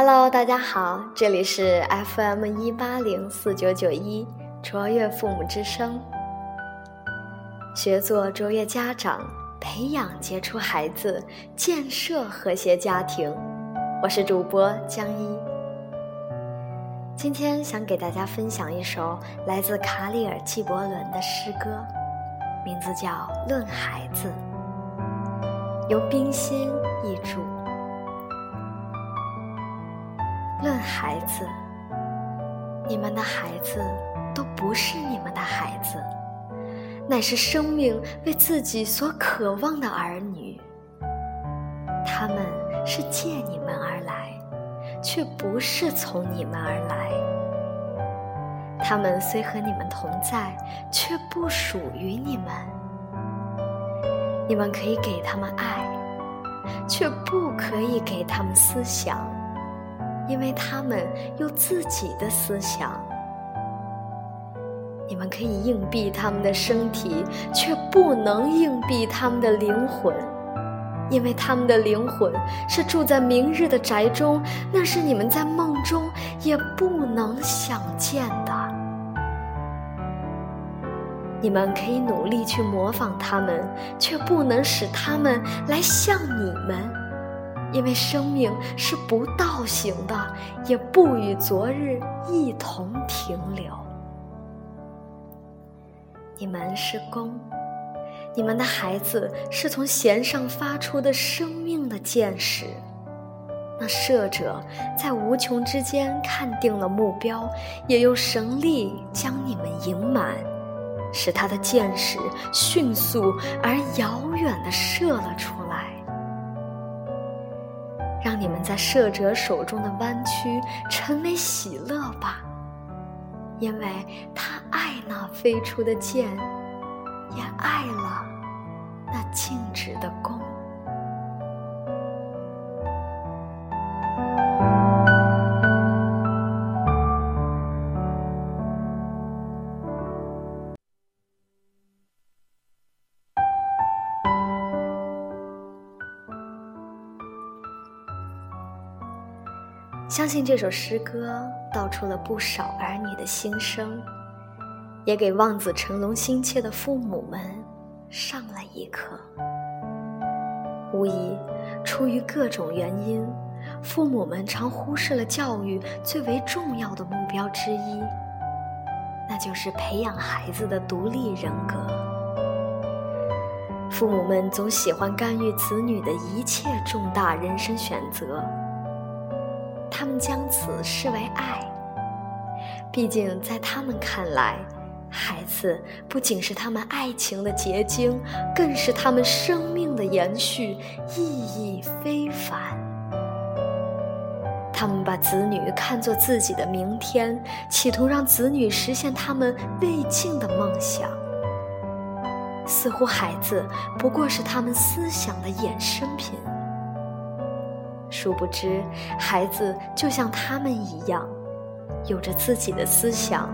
Hello，大家好，这里是 FM 一八零四九九一卓越父母之声，学做卓越家长，培养杰出孩子，建设和谐家庭。我是主播江一，今天想给大家分享一首来自卡里尔·纪伯伦的诗歌，名字叫《论孩子》，由冰心译著。论孩子，你们的孩子都不是你们的孩子，乃是生命为自己所渴望的儿女。他们是借你们而来，却不是从你们而来。他们虽和你们同在，却不属于你们。你们可以给他们爱，却不可以给他们思想。因为他们有自己的思想，你们可以硬币他们的身体，却不能硬币他们的灵魂，因为他们的灵魂是住在明日的宅中，那是你们在梦中也不能想见的。你们可以努力去模仿他们，却不能使他们来像你们。因为生命是不倒行的，也不与昨日一同停留。你们是弓，你们的孩子是从弦上发出的生命的箭矢。那射者在无穷之间看定了目标，也用神力将你们引满，使他的箭矢迅速而遥远地射了出来。让你们在射者手中的弯曲成为喜乐吧，因为他爱那飞出的箭，也爱了那静止的弓。相信这首诗歌道出了不少儿女的心声，也给望子成龙心切的父母们上了一课。无疑，出于各种原因，父母们常忽视了教育最为重要的目标之一，那就是培养孩子的独立人格。父母们总喜欢干预子女的一切重大人生选择。他们将此视为爱，毕竟在他们看来，孩子不仅是他们爱情的结晶，更是他们生命的延续，意义非凡。他们把子女看作自己的明天，企图让子女实现他们未尽的梦想，似乎孩子不过是他们思想的衍生品。殊不知，孩子就像他们一样，有着自己的思想，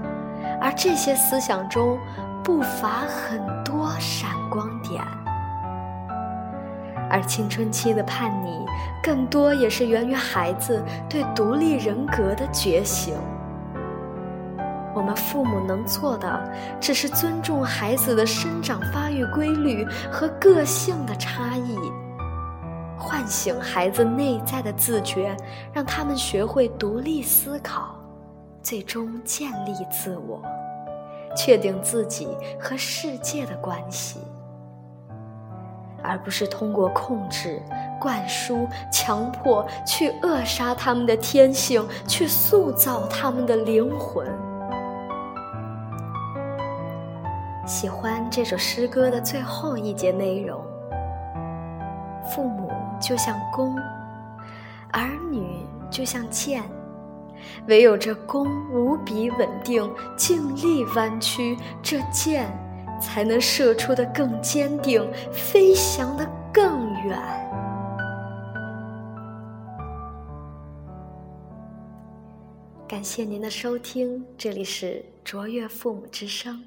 而这些思想中不乏很多闪光点。而青春期的叛逆，更多也是源于孩子对独立人格的觉醒。我们父母能做的，只是尊重孩子的生长发育规律和个性的差异。唤醒孩子内在的自觉，让他们学会独立思考，最终建立自我，确定自己和世界的关系，而不是通过控制、灌输、强迫去扼杀他们的天性，去塑造他们的灵魂。喜欢这首诗歌的最后一节内容，父母。就像弓，儿女就像箭，唯有这弓无比稳定，尽力弯曲，这箭才能射出的更坚定，飞翔的更远。感谢您的收听，这里是卓越父母之声。